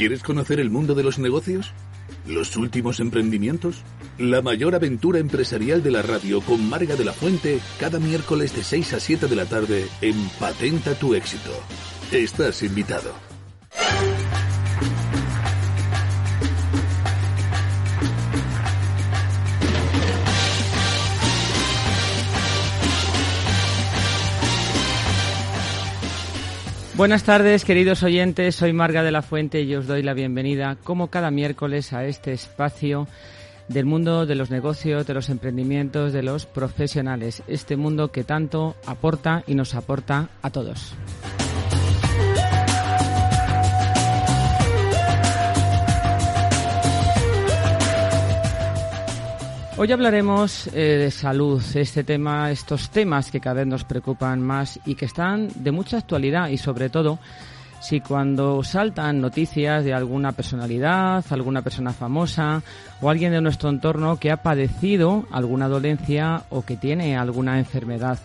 ¿Quieres conocer el mundo de los negocios? ¿Los últimos emprendimientos? La mayor aventura empresarial de la radio con Marga de la Fuente cada miércoles de 6 a 7 de la tarde en Patenta tu éxito. Estás invitado. Buenas tardes, queridos oyentes. Soy Marga de la Fuente y os doy la bienvenida, como cada miércoles, a este espacio del mundo de los negocios, de los emprendimientos, de los profesionales. Este mundo que tanto aporta y nos aporta a todos. Hoy hablaremos eh, de salud, este tema, estos temas que cada vez nos preocupan más y que están de mucha actualidad y sobre todo si cuando saltan noticias de alguna personalidad, alguna persona famosa o alguien de nuestro entorno que ha padecido alguna dolencia o que tiene alguna enfermedad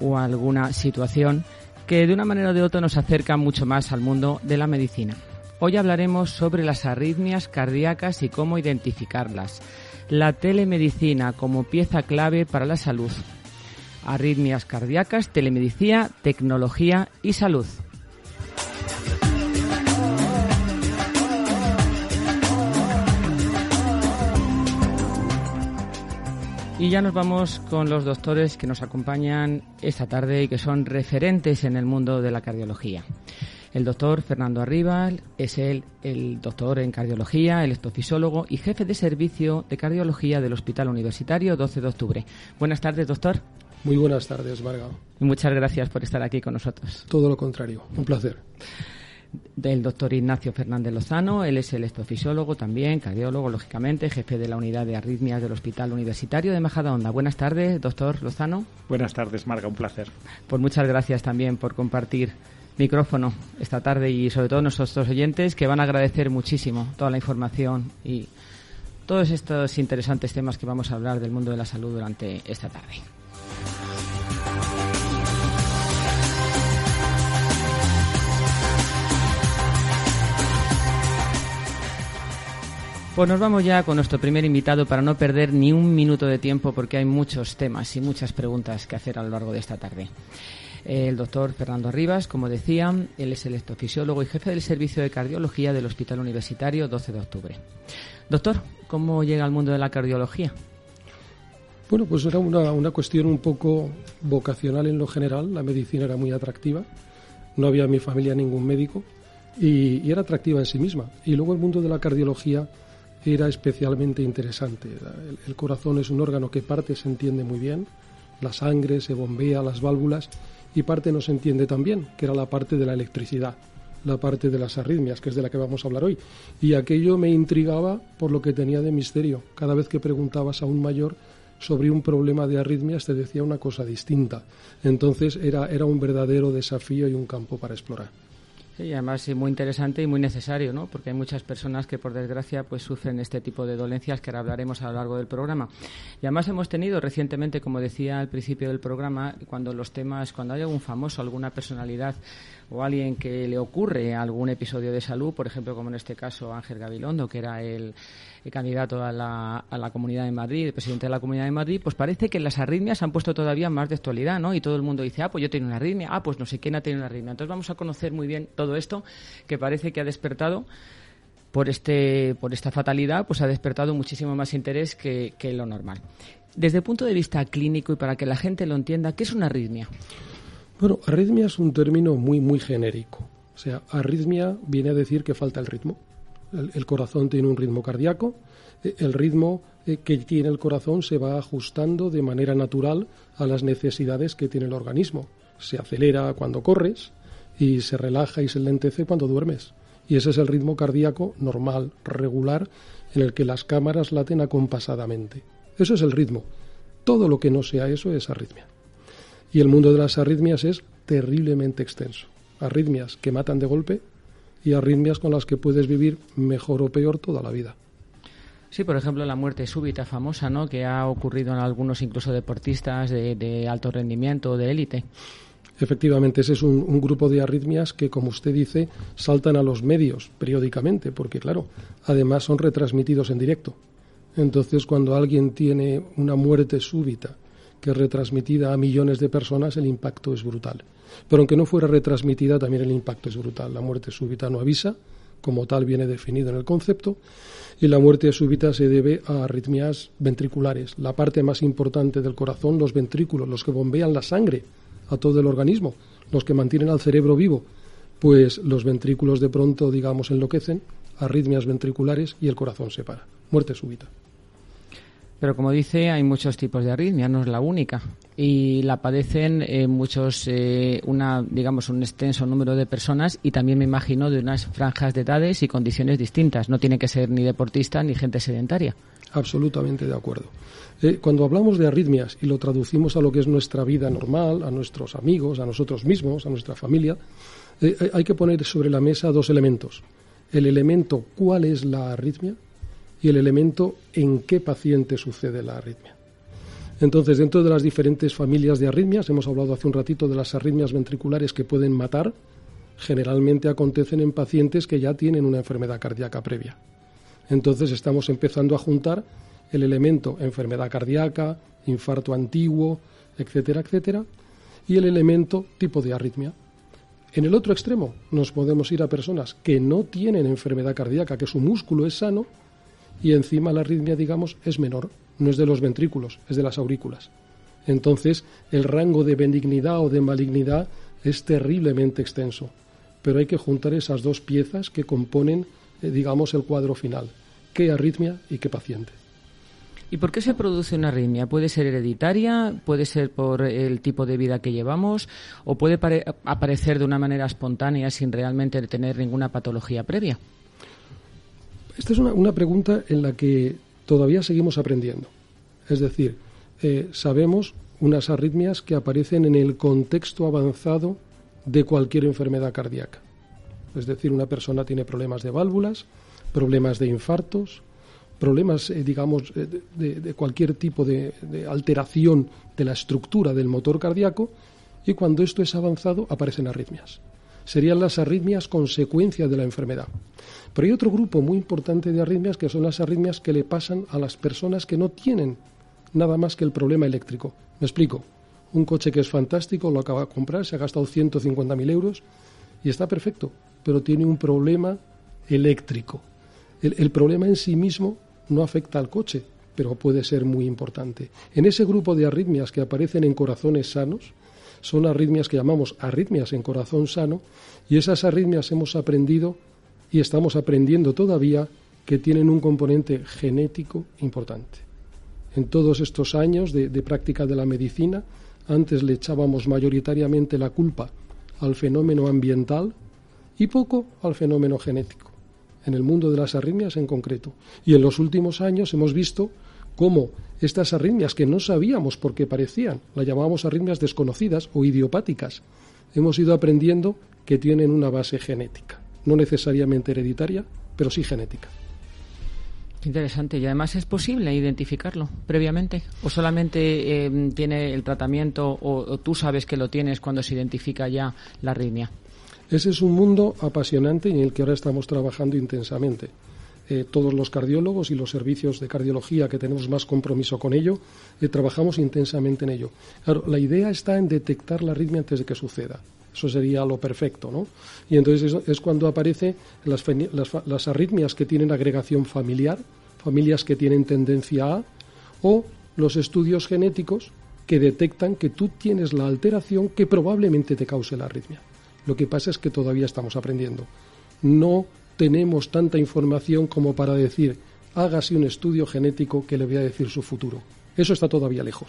o alguna situación que de una manera o de otra nos acerca mucho más al mundo de la medicina. Hoy hablaremos sobre las arritmias cardíacas y cómo identificarlas la telemedicina como pieza clave para la salud. Arritmias cardíacas, telemedicina, tecnología y salud. Y ya nos vamos con los doctores que nos acompañan esta tarde y que son referentes en el mundo de la cardiología. El doctor Fernando Arribal es el, el doctor en cardiología, el estofisólogo y jefe de servicio de cardiología del Hospital Universitario 12 de octubre. Buenas tardes, doctor. Muy buenas tardes, Marga. Y muchas gracias por estar aquí con nosotros. Todo lo contrario, un placer. Del doctor Ignacio Fernández Lozano, él es el estofisólogo también, cardiólogo, lógicamente, jefe de la unidad de arritmias del Hospital Universitario de Majadahonda. Buenas tardes, doctor Lozano. Buenas tardes, Marga, un placer. Pues muchas gracias también por compartir micrófono esta tarde y sobre todo nuestros oyentes que van a agradecer muchísimo toda la información y todos estos interesantes temas que vamos a hablar del mundo de la salud durante esta tarde. Pues nos vamos ya con nuestro primer invitado para no perder ni un minuto de tiempo porque hay muchos temas y muchas preguntas que hacer a lo largo de esta tarde el doctor Fernando Rivas, como decía, él es el electrofisiólogo y jefe del servicio de cardiología del Hospital Universitario 12 de octubre. Doctor, ¿cómo llega al mundo de la cardiología? Bueno, pues era una, cuestión un poco vocacional en lo general. La medicina era muy atractiva. No había en mi familia ningún médico y, era atractiva en sí misma. Y luego el mundo de la cardiología era especialmente interesante. el corazón es un órgano que parte se entiende muy bien. La sangre se bombea, las válvulas y parte no se entiende también, que era la parte de la electricidad, la parte de las arritmias, que es de la que vamos a hablar hoy. Y aquello me intrigaba por lo que tenía de misterio. Cada vez que preguntabas a un mayor sobre un problema de arritmias te decía una cosa distinta. Entonces era, era un verdadero desafío y un campo para explorar. Sí, además es muy interesante y muy necesario, ¿no? Porque hay muchas personas que por desgracia pues sufren este tipo de dolencias que ahora hablaremos a lo largo del programa. Y además hemos tenido recientemente, como decía al principio del programa, cuando los temas, cuando hay algún famoso, alguna personalidad o alguien que le ocurre algún episodio de salud, por ejemplo, como en este caso Ángel Gabilondo, que era el candidato a la, a la Comunidad de Madrid, el presidente de la Comunidad de Madrid, pues parece que las arritmias han puesto todavía más de actualidad, ¿no? Y todo el mundo dice, ah, pues yo tengo una arritmia, ah, pues no sé quién ha tenido una arritmia. Entonces vamos a conocer muy bien todo esto que parece que ha despertado por este por esta fatalidad, pues ha despertado muchísimo más interés que, que lo normal. Desde el punto de vista clínico y para que la gente lo entienda, ¿qué es una arritmia? Bueno, arritmia es un término muy, muy genérico. O sea, arritmia viene a decir que falta el ritmo. El, corazón tiene un ritmo cardíaco, eh, el ritmo eh, que tiene el corazón se va ajustando de manera natural a las necesidades que tiene el organismo. Se acelera cuando corres y se relaja y se lentece cuando duermes. Y ese es el ritmo cardíaco normal, regular, en el que las cámaras laten acompasadamente. Eso es el ritmo. Todo lo que no sea eso es arritmia. Y el mundo de las arritmias es terriblemente extenso. Arritmias que matan de golpe, y arritmias con las que puedes vivir mejor o peor toda la vida. Sí, por ejemplo, la muerte súbita famosa, ¿no? Que ha ocurrido en algunos incluso deportistas de, alto rendimiento, de élite. Efectivamente, ese es un, grupo de arritmias que, como usted dice, saltan a los medios periódicamente, porque, claro, además son retransmitidos en directo. Entonces, cuando alguien tiene una muerte súbita que retransmitida a millones de personas, el impacto es brutal. Pero aunque no fuera retransmitida, también el impacto es brutal. La muerte súbita no avisa, como tal viene definido en el concepto, y la muerte súbita se debe a arritmias ventriculares, la parte más importante del corazón, los ventrículos, los que bombean la sangre a todo el organismo, los que mantienen al cerebro vivo, pues los ventrículos de pronto, digamos, enloquecen, arritmias ventriculares y el corazón se para. Muerte súbita. Pero como dice, hay muchos tipos de arritmia, no es la única. Y la padecen eh, muchos, eh, una, digamos, un extenso número de personas y también me imagino de unas franjas de edades y condiciones distintas. No tiene que ser ni deportista ni gente sedentaria. Absolutamente de acuerdo. Eh, cuando hablamos de arritmias y lo traducimos a lo que es nuestra vida normal, a nuestros amigos, a nosotros mismos, a nuestra familia, eh, hay que poner sobre la mesa dos elementos. El elemento cuál es la arritmia y el elemento en qué paciente sucede la arritmia. Entonces, dentro de las diferentes familias de arritmias, hemos hablado hace un ratito de las arritmias ventriculares que pueden matar, generalmente acontecen en pacientes que ya tienen una enfermedad cardíaca previa. Entonces estamos empezando a juntar el elemento enfermedad cardíaca, infarto antiguo, etcétera, etcétera, y el elemento tipo de arritmia. En el otro extremo nos podemos ir a personas que no tienen enfermedad cardíaca, que su músculo es sano y encima la arritmia, digamos, es menor, no es de los ventrículos, es de las aurículas. Entonces, el rango de benignidad o de malignidad es terriblemente extenso, pero hay que juntar esas dos piezas que componen, eh, digamos, el cuadro final, qué arritmia y qué paciente. ¿Y por qué se produce una arritmia? ¿Puede ser hereditaria? ¿Puede ser por el tipo de vida que llevamos? ¿O puede aparecer de una manera espontánea sin realmente tener ninguna patología previa? Esta es una, pregunta en la que todavía seguimos aprendiendo. Es decir, eh, sabemos unas arritmias que aparecen en el contexto avanzado de cualquier enfermedad cardíaca. Es decir, una persona tiene problemas de válvulas, problemas de infartos, problemas, eh, digamos, eh, de, cualquier tipo de, alteración de la estructura del motor cardíaco y cuando esto es avanzado aparecen arritmias. Serían las arritmias consecuencia de la enfermedad. Pero hay otro grupo muy importante de arritmias que son las arritmias que le pasan a las personas que no tienen nada más que el problema eléctrico. Me explico. Un coche que es fantástico, lo acaba de comprar, se ha gastado 150.000 euros y está perfecto, pero tiene un problema eléctrico. el problema en sí mismo no afecta al coche, pero puede ser muy importante. En ese grupo de arritmias que aparecen en corazones sanos, son arritmias que llamamos arritmias en corazón sano, y esas arritmias hemos aprendido y estamos aprendiendo todavía que tienen un componente genético importante. En todos estos años de, de práctica de la medicina, antes le echábamos mayoritariamente la culpa al fenómeno ambiental y poco al fenómeno genético en el mundo de las arritmias en concreto. Y en los últimos años hemos visto cómo estas arritmias que no sabíamos por qué parecían, las llamábamos arritmias desconocidas o idiopáticas, hemos ido aprendiendo que tienen una base genética, no necesariamente hereditaria, pero sí genética. Interesante. Y además es posible identificarlo previamente. ¿O solamente eh, tiene el tratamiento o, o, tú sabes que lo tienes cuando se identifica ya la arritmia? Ese es un mundo apasionante en el que ahora estamos trabajando intensamente. Eh, todos los cardiólogos y los servicios de cardiología que tenemos más compromiso con ello, eh, trabajamos intensamente en ello. La idea está en detectar la arritmia antes de que suceda. Eso sería lo perfecto, ¿no? Y entonces es, cuando aparecen las, las arritmias que tienen agregación familiar, familias que tienen tendencia a, o los estudios genéticos que detectan que tú tienes la alteración que probablemente te cause la arritmia. Lo que pasa es que todavía estamos aprendiendo. No tenemos tanta información como para decir, hágase un estudio genético que le voy a decir su futuro. Eso está todavía lejos.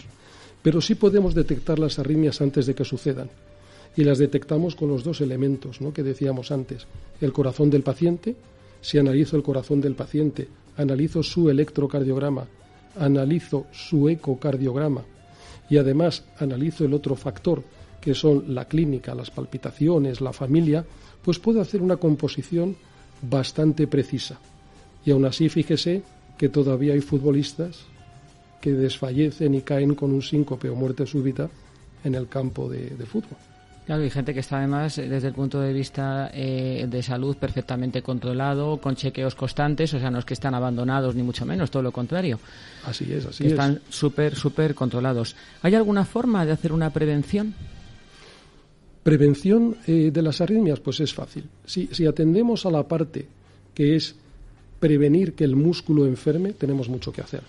Pero sí podemos detectar las arritmias antes de que sucedan. Y las detectamos con los dos elementos ¿no? que decíamos antes. El corazón del paciente, si analizo el corazón del paciente, analizo su electrocardiograma, analizo su ecocardiograma y además analizo el otro factor que son la clínica, las palpitaciones, la familia, pues puedo hacer una composición bastante precisa. Y aún así, fíjese que todavía hay futbolistas que desfallecen y caen con un síncope o muerte súbita en el campo de, fútbol. Claro, hay gente que está además eh, desde el punto de vista eh, de salud perfectamente controlado, con chequeos constantes, o sea, no es que están abandonados ni mucho menos, todo lo contrario. Así es, así es. Están súper, súper controlados. ¿Hay alguna forma de hacer una prevención? Prevención eh, de las arritmias, pues es fácil. Si, si atendemos a la parte que es prevenir que el músculo enferme, tenemos mucho que hacer.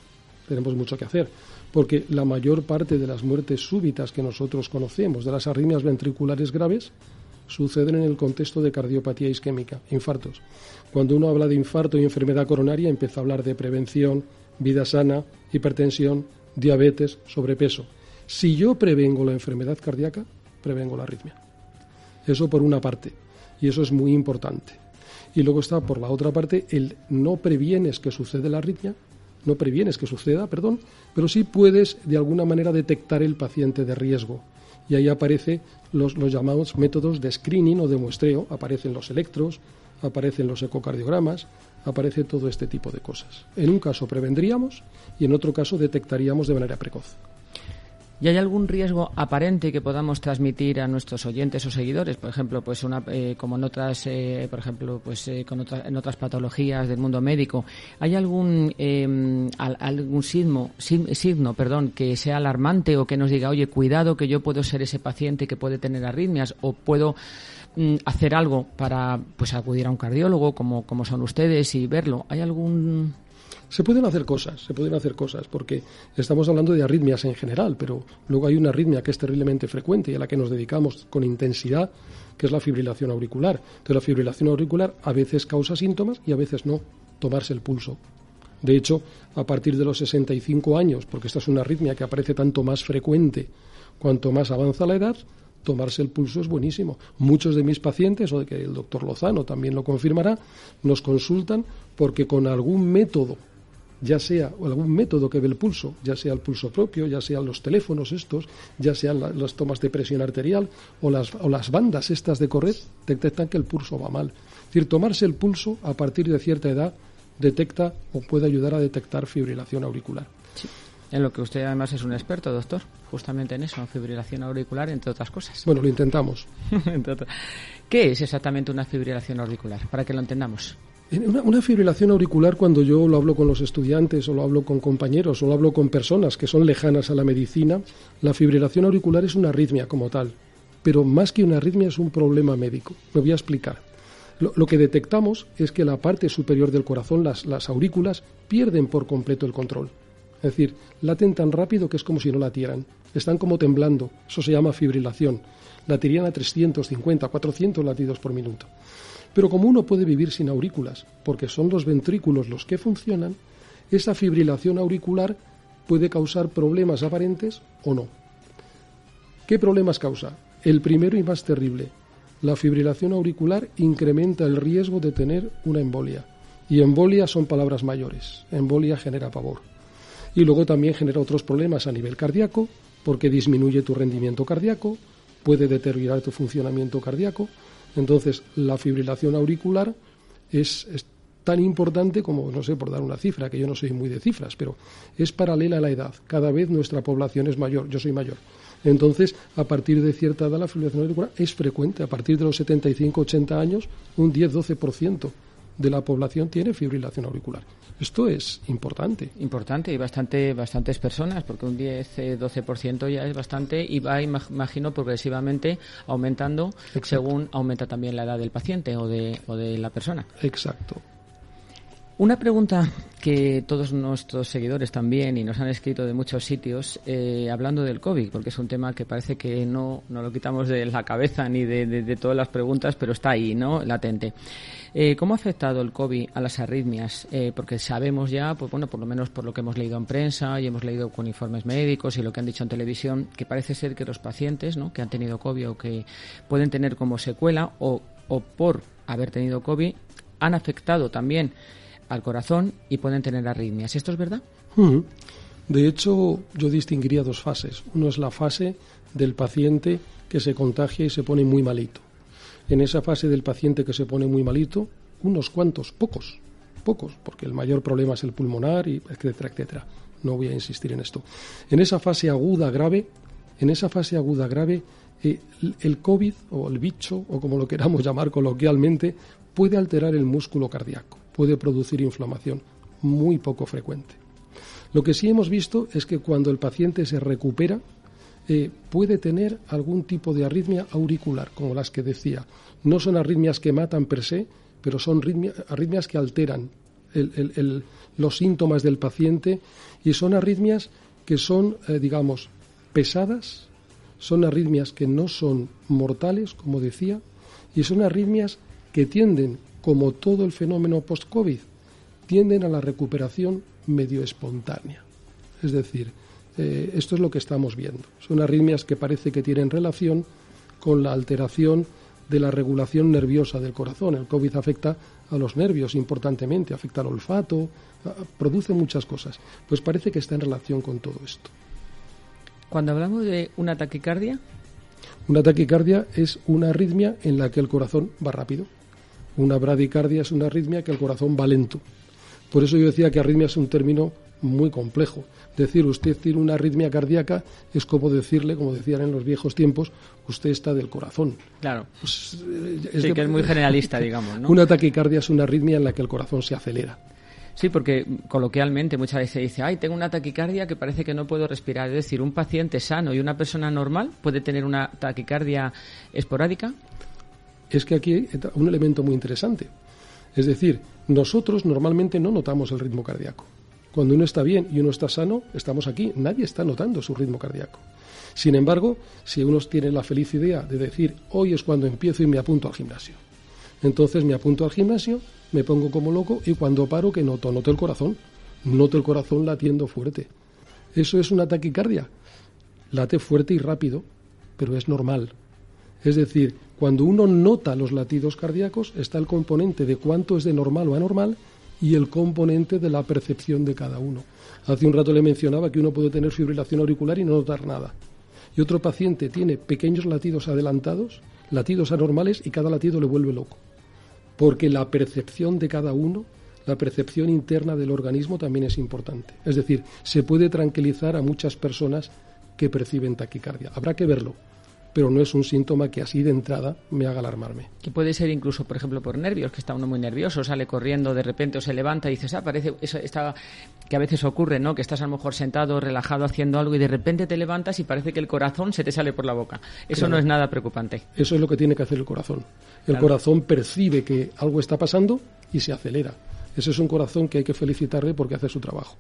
Tenemos mucho que hacer porque la mayor parte de las muertes súbitas que nosotros conocemos, de las arritmias ventriculares graves, suceden en el contexto de cardiopatía isquémica, infartos. Cuando uno habla de infarto y enfermedad coronaria, empieza a hablar de prevención, vida sana, hipertensión, diabetes, sobrepeso. Si yo prevengo la enfermedad cardíaca, prevengo la arritmia. Eso por una parte, y eso es muy importante. Y luego está por la otra parte el no previenes que sucede la arritmia, no previenes que suceda, perdón, pero sí puedes de alguna manera detectar el paciente de riesgo. Y ahí aparecen los, los llamados métodos de screening o de muestreo, aparecen los electros, aparecen los ecocardiogramas, aparece todo este tipo de cosas. En un caso prevendríamos y en otro caso detectaríamos de manera precoz. ¿Y hay algún riesgo aparente que podamos transmitir a nuestros oyentes o seguidores? Por ejemplo, pues una, eh, como en otras, eh, por ejemplo, pues eh, con en otras patologías del mundo médico, ¿hay algún em, algún signo, signo, perdón, que sea alarmante o que nos diga, oye, cuidado que yo puedo ser ese paciente que puede tener arritmias o puedo mm, hacer algo para pues acudir a un cardiólogo como como son ustedes y verlo? ¿Hay algún se pueden hacer cosas, se pueden hacer cosas, porque estamos hablando de arritmias en general, pero luego hay una arritmia que es terriblemente frecuente y a la que nos dedicamos con intensidad, que es la fibrilación auricular. Entonces, la fibrilación auricular a veces causa síntomas y a veces no, tomarse el pulso. De hecho, a partir de los 65 años, porque esta es una arritmia que aparece tanto más frecuente cuanto más avanza la edad, tomarse el pulso es buenísimo. Muchos de mis pacientes, o de que el doctor Lozano también lo confirmará, nos consultan porque con algún método ya sea algún método que ve el pulso, ya sea el pulso propio, ya sean los teléfonos estos, ya sean las tomas de presión arterial o las, o las bandas estas de correr, detectan que el pulso va mal. Es decir, tomarse el pulso a partir de cierta edad detecta o puede ayudar a detectar fibrilación auricular. En lo que usted además es un experto, doctor, justamente en eso, en fibrilación auricular, entre otras cosas. Bueno, lo intentamos. ¿Qué es exactamente una fibrilación auricular? Para que lo entendamos. Una, fibrilación auricular, cuando yo lo hablo con los estudiantes o lo hablo con compañeros o lo hablo con personas que son lejanas a la medicina, la fibrilación auricular es una arritmia como tal, pero más que una arritmia es un problema médico. Me voy a explicar. Lo, que detectamos es que la parte superior del corazón, las, las aurículas, pierden por completo el control. Es decir, laten tan rápido que es como si no latieran. Están como temblando. Eso se llama fibrilación. Latirían a 350, 400 latidos por minuto. Pero como uno puede vivir sin aurículas, porque son los ventrículos los que funcionan, esa fibrilación auricular puede causar problemas aparentes o no. ¿Qué problemas causa? El primero y más terrible. La fibrilación auricular incrementa el riesgo de tener una embolia. Y embolia son palabras mayores. Embolia genera pavor. Y luego también genera otros problemas a nivel cardíaco, porque disminuye tu rendimiento cardíaco, puede deteriorar tu funcionamiento cardíaco, entonces, la fibrilación auricular es, tan importante como, no sé, por dar una cifra, que yo no soy muy de cifras, pero es paralela a la edad. Cada vez nuestra población es mayor, yo soy mayor. Entonces, a partir de cierta edad, la fibrilación auricular es frecuente. A partir de los 75-80 años, un 10-12% de la población tiene fibrilación auricular. Esto es importante. Importante y bastante, bastantes personas, porque un 10-12% ya es bastante y va, imagino, progresivamente aumentando según aumenta también la edad del paciente o de, o de la persona. Exacto. Una pregunta que todos nuestros seguidores también y nos han escrito de muchos sitios eh, hablando del COVID, porque es un tema que parece que no, no lo quitamos de la cabeza ni de, todas las preguntas, pero está ahí, ¿no? Latente. Eh, ¿Cómo ha afectado el COVID a las arritmias? Eh, porque sabemos ya, pues bueno, por lo menos por lo que hemos leído en prensa y hemos leído con informes médicos y lo que han dicho en televisión, que parece ser que los pacientes, ¿no? Que han tenido COVID o que pueden tener como secuela o, o por haber tenido COVID han afectado también al corazón y pueden tener arritmias. ¿Esto es verdad? De hecho, yo distinguiría dos fases. Uno es la fase del paciente que se contagia y se pone muy malito. En esa fase del paciente que se pone muy malito, unos cuantos, pocos, pocos, porque el mayor problema es el pulmonar, y etcétera, etcétera. No voy a insistir en esto. En esa fase aguda grave, en esa fase aguda grave eh, el COVID o el bicho, o como lo queramos llamar coloquialmente, puede alterar el músculo cardíaco, puede producir inflamación, muy poco frecuente. Lo que sí hemos visto es que cuando el paciente se recupera, eh, puede tener algún tipo de arritmia auricular, como las que decía. No son arritmias que matan per se, pero son arritmias que alteran los síntomas del paciente y son arritmias que son, eh, digamos, pesadas, son arritmias que no son mortales, como decía, y son arritmias que tienden, como todo el fenómeno post-COVID, tienden a la recuperación medio espontánea. Es decir, eh, esto es lo que estamos viendo. Son arritmias que parece que tienen relación con la alteración de la regulación nerviosa del corazón. El COVID afecta a los nervios importantemente, afecta al olfato, produce muchas cosas. Pues parece que está en relación con todo esto. Cuando hablamos de una taquicardia. Una taquicardia es una arritmia en la que el corazón va rápido. Una bradicardia es una arritmia que el corazón va lento. Por eso yo decía que arritmia es un término muy complejo. Decir usted tiene una arritmia cardíaca es como decirle, como decían en los viejos tiempos, usted está del corazón. Claro. Pues, eh, es sí, que es muy generalista, digamos. ¿no? Una taquicardia es una arritmia en la que el corazón se acelera. Sí, porque coloquialmente muchas veces se dice, ay, tengo una taquicardia que parece que no puedo respirar. Es decir, un paciente sano y una persona normal puede tener una taquicardia esporádica. Es que aquí hay un elemento muy interesante. Es decir, nosotros normalmente no notamos el ritmo cardíaco. Cuando uno está bien y uno está sano, estamos aquí. Nadie está notando su ritmo cardíaco. Sin embargo, si uno tiene la feliz idea de decir, hoy es cuando empiezo y me apunto al gimnasio. Entonces me apunto al gimnasio, me pongo como loco y cuando paro, que noto? Noto el corazón. Noto el corazón latiendo fuerte. Eso es una taquicardia. Late fuerte y rápido, pero es normal. Es decir, cuando uno nota los latidos cardíacos, está el componente de cuánto es de normal o anormal y el componente de la percepción de cada uno. Hace un rato le mencionaba que uno puede tener fibrilación auricular y no notar nada. Y otro paciente tiene pequeños latidos adelantados, latidos anormales y cada latido le vuelve loco porque la percepción de cada uno, la percepción interna del organismo también es importante. Es decir, se puede tranquilizar a muchas personas que perciben taquicardia. Habrá que verlo, pero no es un síntoma que así de entrada me haga alarmarme. Que puede ser incluso, por ejemplo, por nervios, que está uno muy nervioso, sale corriendo de repente o se levanta y dices, ah, parece, eso está, que a veces ocurre, ¿no? Que estás a lo mejor sentado, relajado, haciendo algo y de repente te levantas y parece que el corazón se te sale por la boca. Eso no es nada preocupante. Eso es lo que tiene que hacer el corazón. El corazón percibe que algo está pasando y se acelera. Ese es un corazón que hay que felicitarle porque hace su trabajo.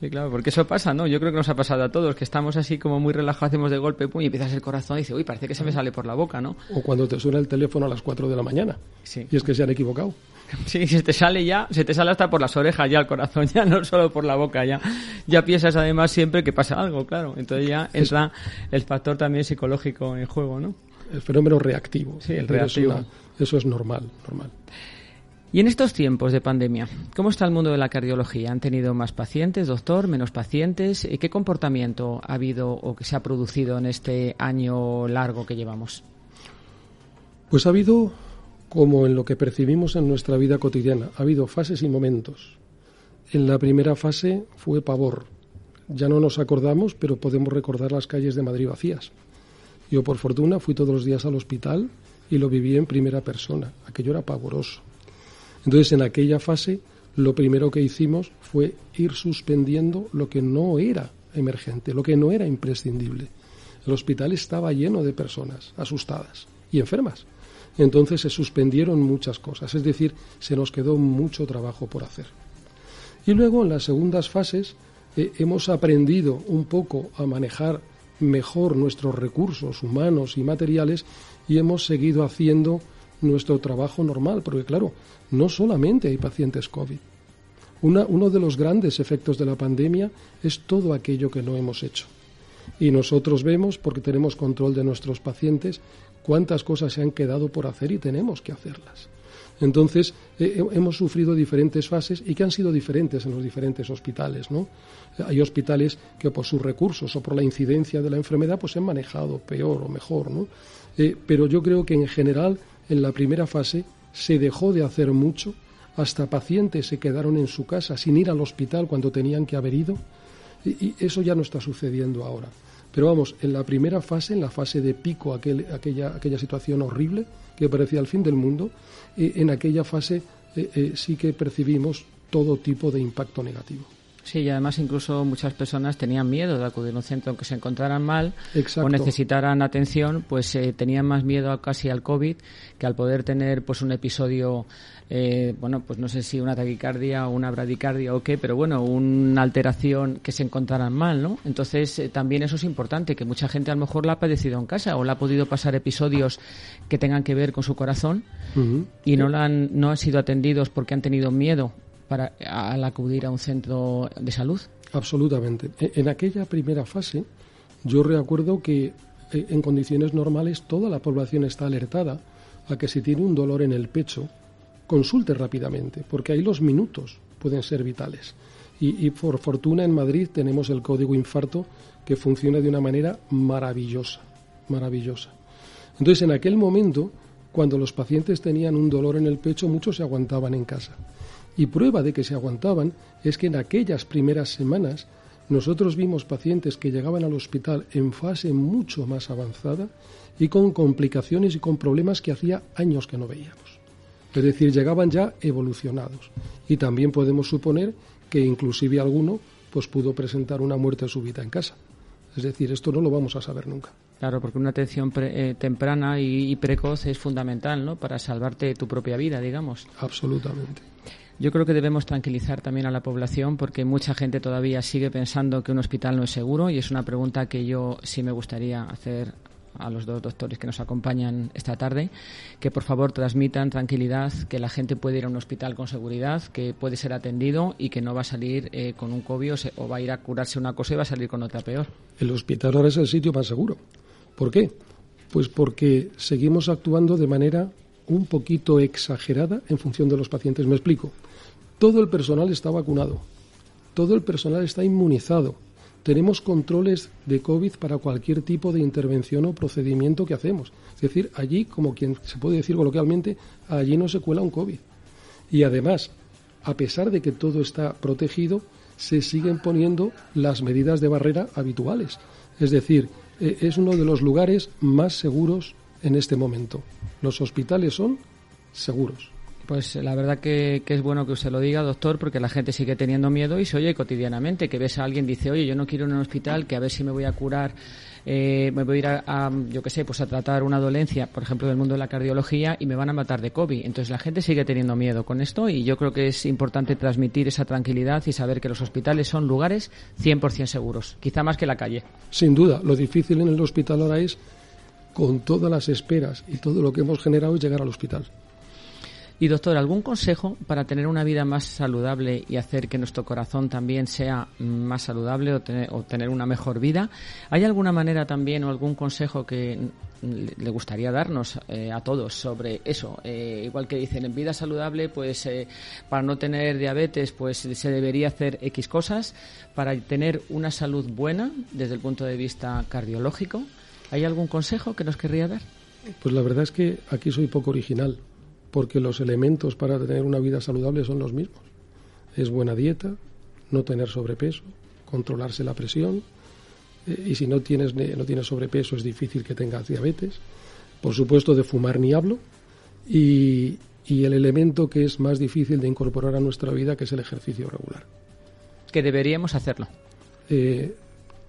Sí, claro, porque eso pasa, ¿no? Yo creo que nos ha pasado a todos, que estamos así como muy relajados, hacemos de golpe y empiezas el corazón y dice, uy, parece que se me sale por la boca, ¿no? O cuando te suena el teléfono a las 4 de la mañana. Sí. Y es que se han equivocado. Sí, se te sale ya, se te sale hasta por las orejas ya el corazón, ya no solo por la boca, ya. Ya piensas además siempre que pasa algo, claro. Entonces ya entra el factor también psicológico en juego, ¿no? El fenómeno reactivo. Sí, el reactivo. eso es normal, normal. Y en estos tiempos de pandemia, ¿cómo está el mundo de la cardiología? ¿Han tenido más pacientes, doctor, menos pacientes? ¿Y qué comportamiento ha habido o que se ha producido en este año largo que llevamos? Pues ha habido, como en lo que percibimos en nuestra vida cotidiana, ha habido fases y momentos. En la primera fase fue pavor. Ya no nos acordamos, pero podemos recordar las calles de Madrid vacías. Yo, por fortuna, fui todos los días al hospital y lo viví en primera persona. Aquello era pavoroso entonces, en aquella fase, lo primero que hicimos fue ir suspendiendo lo que no era emergente, lo que no era imprescindible. El hospital estaba lleno de personas asustadas y enfermas. Entonces se suspendieron muchas cosas, es decir, se nos quedó mucho trabajo por hacer. Y luego en las segundas fases eh, hemos aprendido un poco a manejar mejor nuestros recursos humanos y materiales y hemos seguido haciendo nuestro trabajo normal, porque claro, no solamente hay pacientes COVID. uno de los grandes efectos de la pandemia es todo aquello que no hemos hecho. Y nosotros vemos, porque tenemos control de nuestros pacientes, cuántas cosas se han quedado por hacer y tenemos que hacerlas. Entonces, hemos sufrido diferentes fases y que han sido diferentes en los diferentes hospitales, ¿no? Hay hospitales que por sus recursos o por la incidencia de la enfermedad pues se han manejado peor o mejor, ¿no? Eh, pero yo creo que en general en la primera fase se dejó de hacer mucho, hasta pacientes se quedaron en su casa sin ir al hospital cuando tenían que haber ido, y, eso ya no está sucediendo ahora. Pero vamos, en la primera fase, en la fase de pico, aquella, situación horrible que parecía el fin del mundo, eh, en aquella fase eh, eh, sí que percibimos todo tipo de impacto negativo. Sí, y además incluso muchas personas tenían miedo de acudir a un centro aunque se encontraran mal o necesitaran atención, pues tenían más miedo casi al COVID que al poder tener pues un episodio eh, bueno, pues no sé si una taquicardia o una bradicardia o qué, pero bueno, una alteración que se encontraran mal, ¿no? Entonces, eh, también eso es importante, que mucha gente a lo mejor la ha padecido en casa o la ha podido pasar episodios que tengan que ver con su corazón y no, la han, no han sido atendidos porque han tenido miedo para, al acudir a un centro de salud. Absolutamente. E, en aquella primera fase, yo recuerdo que eh, en condiciones normales toda la población está alertada a que si tiene un dolor en el pecho, consulte rápidamente, porque ahí los minutos pueden ser vitales. Y, por fortuna en Madrid tenemos el código infarto que funciona de una manera maravillosa, maravillosa. Entonces, en aquel momento, cuando los pacientes tenían un dolor en el pecho, muchos se aguantaban en casa. Y prueba de que se aguantaban es que en aquellas primeras semanas nosotros vimos pacientes que llegaban al hospital en fase mucho más avanzada y con complicaciones y con problemas que hacía años que no veíamos. Es decir, llegaban ya evolucionados. Y también podemos suponer que inclusive alguno pues pudo presentar una muerte súbita en casa. Es decir, esto no lo vamos a saber nunca. Claro, porque una atención eh, temprana y, precoz es fundamental, ¿no? Para salvarte tu propia vida, digamos. Absolutamente. Yo creo que debemos tranquilizar también a la población porque mucha gente todavía sigue pensando que un hospital no es seguro y es una pregunta que yo sí me gustaría hacer a los dos doctores que nos acompañan esta tarde, que por favor transmitan tranquilidad, que la gente puede ir a un hospital con seguridad, que puede ser atendido y que no va a salir eh, con un COVID o, va a ir a curarse una cosa y va a salir con otra peor. El hospital ahora es el sitio más seguro. ¿Por qué? Pues porque seguimos actuando de manera un poquito exagerada en función de los pacientes. Me explico. Todo el personal está vacunado, todo el personal está inmunizado tenemos controles de COVID para cualquier tipo de intervención o procedimiento que hacemos. Es decir, allí, como quien se puede decir coloquialmente, allí no se cuela un COVID. Y además, a pesar de que todo está protegido, se siguen poniendo las medidas de barrera habituales. Es decir, e, es uno de los lugares más seguros en este momento. Los hospitales son seguros. Pues la verdad que, es bueno que usted lo diga, doctor, porque la gente sigue teniendo miedo y se oye cotidianamente, que ves a alguien dice, oye, yo no quiero ir a un hospital, que a ver si me voy a curar, eh, me voy a ir a, yo qué sé, pues a tratar una dolencia, por ejemplo, del mundo de la cardiología y me van a matar de COVID. Entonces la gente sigue teniendo miedo con esto y yo creo que es importante transmitir esa tranquilidad y saber que los hospitales son lugares 100% seguros, quizá más que la calle. Sin duda, lo difícil en el hospital ahora es, con todas las esperas y todo lo que hemos generado, llegar al hospital. Y doctor, ¿algún consejo para tener una vida más saludable y hacer que nuestro corazón también sea más saludable o tener, una mejor vida? ¿Hay alguna manera también o algún consejo que le gustaría darnos eh, a todos sobre eso? Eh, igual que dicen, en vida saludable, pues eh, para no tener diabetes, pues se debería hacer X cosas. Para tener una salud buena desde el punto de vista cardiológico, ¿hay algún consejo que nos querría dar? Pues la verdad es que aquí soy poco original porque los elementos para tener una vida saludable son los mismos. Es buena dieta, no tener sobrepeso, controlarse la presión, eh, y si no tienes, no tienes sobrepeso es difícil que tengas diabetes. Por supuesto, de fumar ni hablo. Y, el elemento que es más difícil de incorporar a nuestra vida, que es el ejercicio regular. Que deberíamos hacerlo. Eh,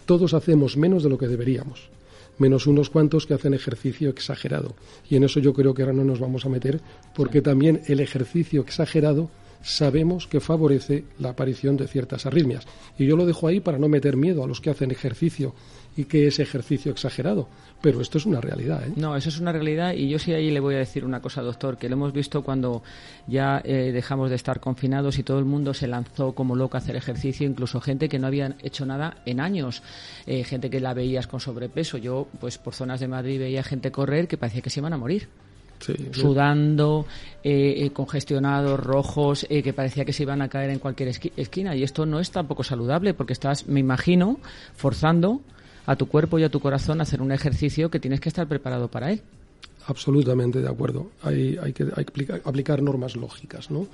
todos hacemos menos de lo que deberíamos menos unos cuantos que hacen ejercicio exagerado. Y en eso yo creo que ahora no nos vamos a meter, porque también el ejercicio exagerado sabemos que favorece la aparición de ciertas arritmias. Y yo lo dejo ahí para no meter miedo a los que hacen ejercicio y que es ejercicio exagerado. Pero esto es una realidad. ¿eh? No, eso es una realidad y yo sí ahí le voy a decir una cosa, doctor, que lo hemos visto cuando ya eh, dejamos de estar confinados y todo el mundo se lanzó como loco a hacer ejercicio, incluso gente que no había hecho nada en años, eh, gente que la veías con sobrepeso. Yo, pues por zonas de Madrid veía gente correr que parecía que se iban a morir. sudando, eh, congestionados, rojos, que parecía que se iban a caer en cualquier esquina. Y esto no es tampoco saludable porque estás, me imagino, forzando a tu cuerpo y a tu corazón hacer un ejercicio que tienes que estar preparado para él. Absolutamente de acuerdo. Hay, hay que, aplicar, normas lógicas. ¿no?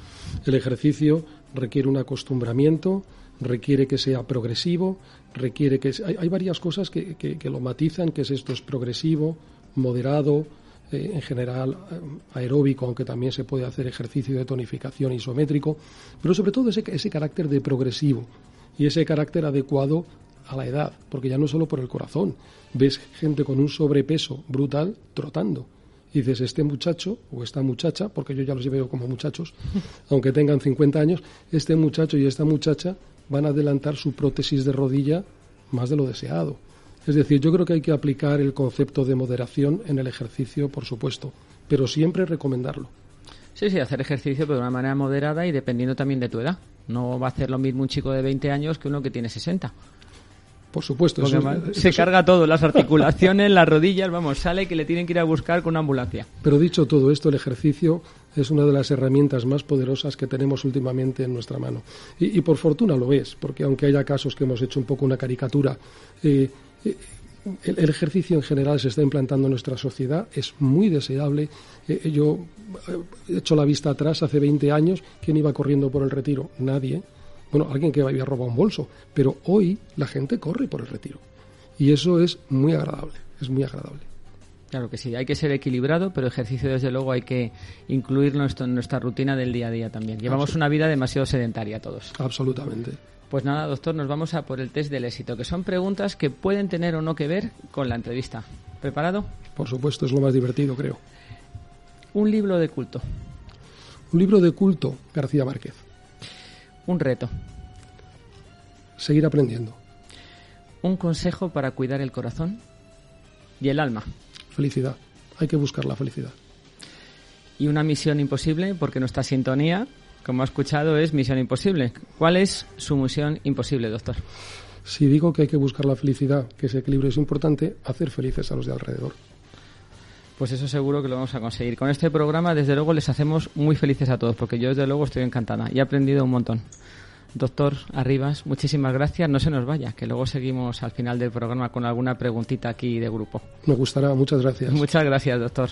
El ejercicio requiere un acostumbramiento, requiere que sea progresivo, requiere que... Hay, varias cosas que, que, lo matizan, que es esto es progresivo, moderado, eh, en general eh, aeróbico, aunque también se puede hacer ejercicio de tonificación isométrico, pero sobre todo ese, ese carácter de progresivo y ese carácter adecuado a la edad, porque ya no solo por el corazón, ves gente con un sobrepeso brutal trotando. Y dices, este muchacho o esta muchacha, porque yo ya los veo como muchachos, aunque tengan 50 años, este muchacho y esta muchacha van a adelantar su prótesis de rodilla más de lo deseado. Es decir, yo creo que hay que aplicar el concepto de moderación en el ejercicio, por supuesto, pero siempre recomendarlo. Sí, sí, hacer ejercicio pero de una manera moderada y dependiendo también de tu edad. No va a hacer lo mismo un chico de 20 años que uno que tiene 60. Por supuesto. se carga todo, las articulaciones, las rodillas, vamos, sale que le tienen que ir a buscar con una ambulancia. Pero dicho todo esto, el ejercicio es una de las herramientas más poderosas que tenemos últimamente en nuestra mano. Y, por fortuna lo es, porque aunque haya casos que hemos hecho un poco una caricatura, eh, eh, el, ejercicio en general se está implantando en nuestra sociedad, es muy deseable. Eh, yo he hecho la vista atrás hace 20 años, ¿quién iba corriendo por el retiro? Nadie bueno, alguien que había robado un bolso, pero hoy la gente corre por el retiro. Y eso es muy agradable, es muy agradable. Claro que sí, hay que ser equilibrado, pero ejercicio desde luego hay que incluirlo en nuestra rutina del día a día también. Llevamos una vida demasiado sedentaria todos. Absolutamente. Pues nada, doctor, nos vamos a por el test del éxito, que son preguntas que pueden tener o no que ver con la entrevista. ¿Preparado? Por supuesto, es lo más divertido, creo. Un libro de culto. Un libro de culto, García Márquez. Un reto. Seguir aprendiendo. Un consejo para cuidar el corazón y el alma. Felicidad. Hay que buscar la felicidad. Y una misión imposible, porque nuestra sintonía, como ha escuchado, es misión imposible. ¿Cuál es su misión imposible, doctor? Si digo que hay que buscar la felicidad, que ese equilibrio es importante, hacer felices a los de alrededor. Pues eso seguro que lo vamos a conseguir. Con este programa, desde luego, les hacemos muy felices a todos, porque yo, desde luego, estoy encantada y he aprendido un montón. Doctor Arribas, muchísimas gracias. No se nos vaya, que luego seguimos al final del programa con alguna preguntita aquí de grupo. Me gustará. Muchas gracias. Muchas gracias, doctor.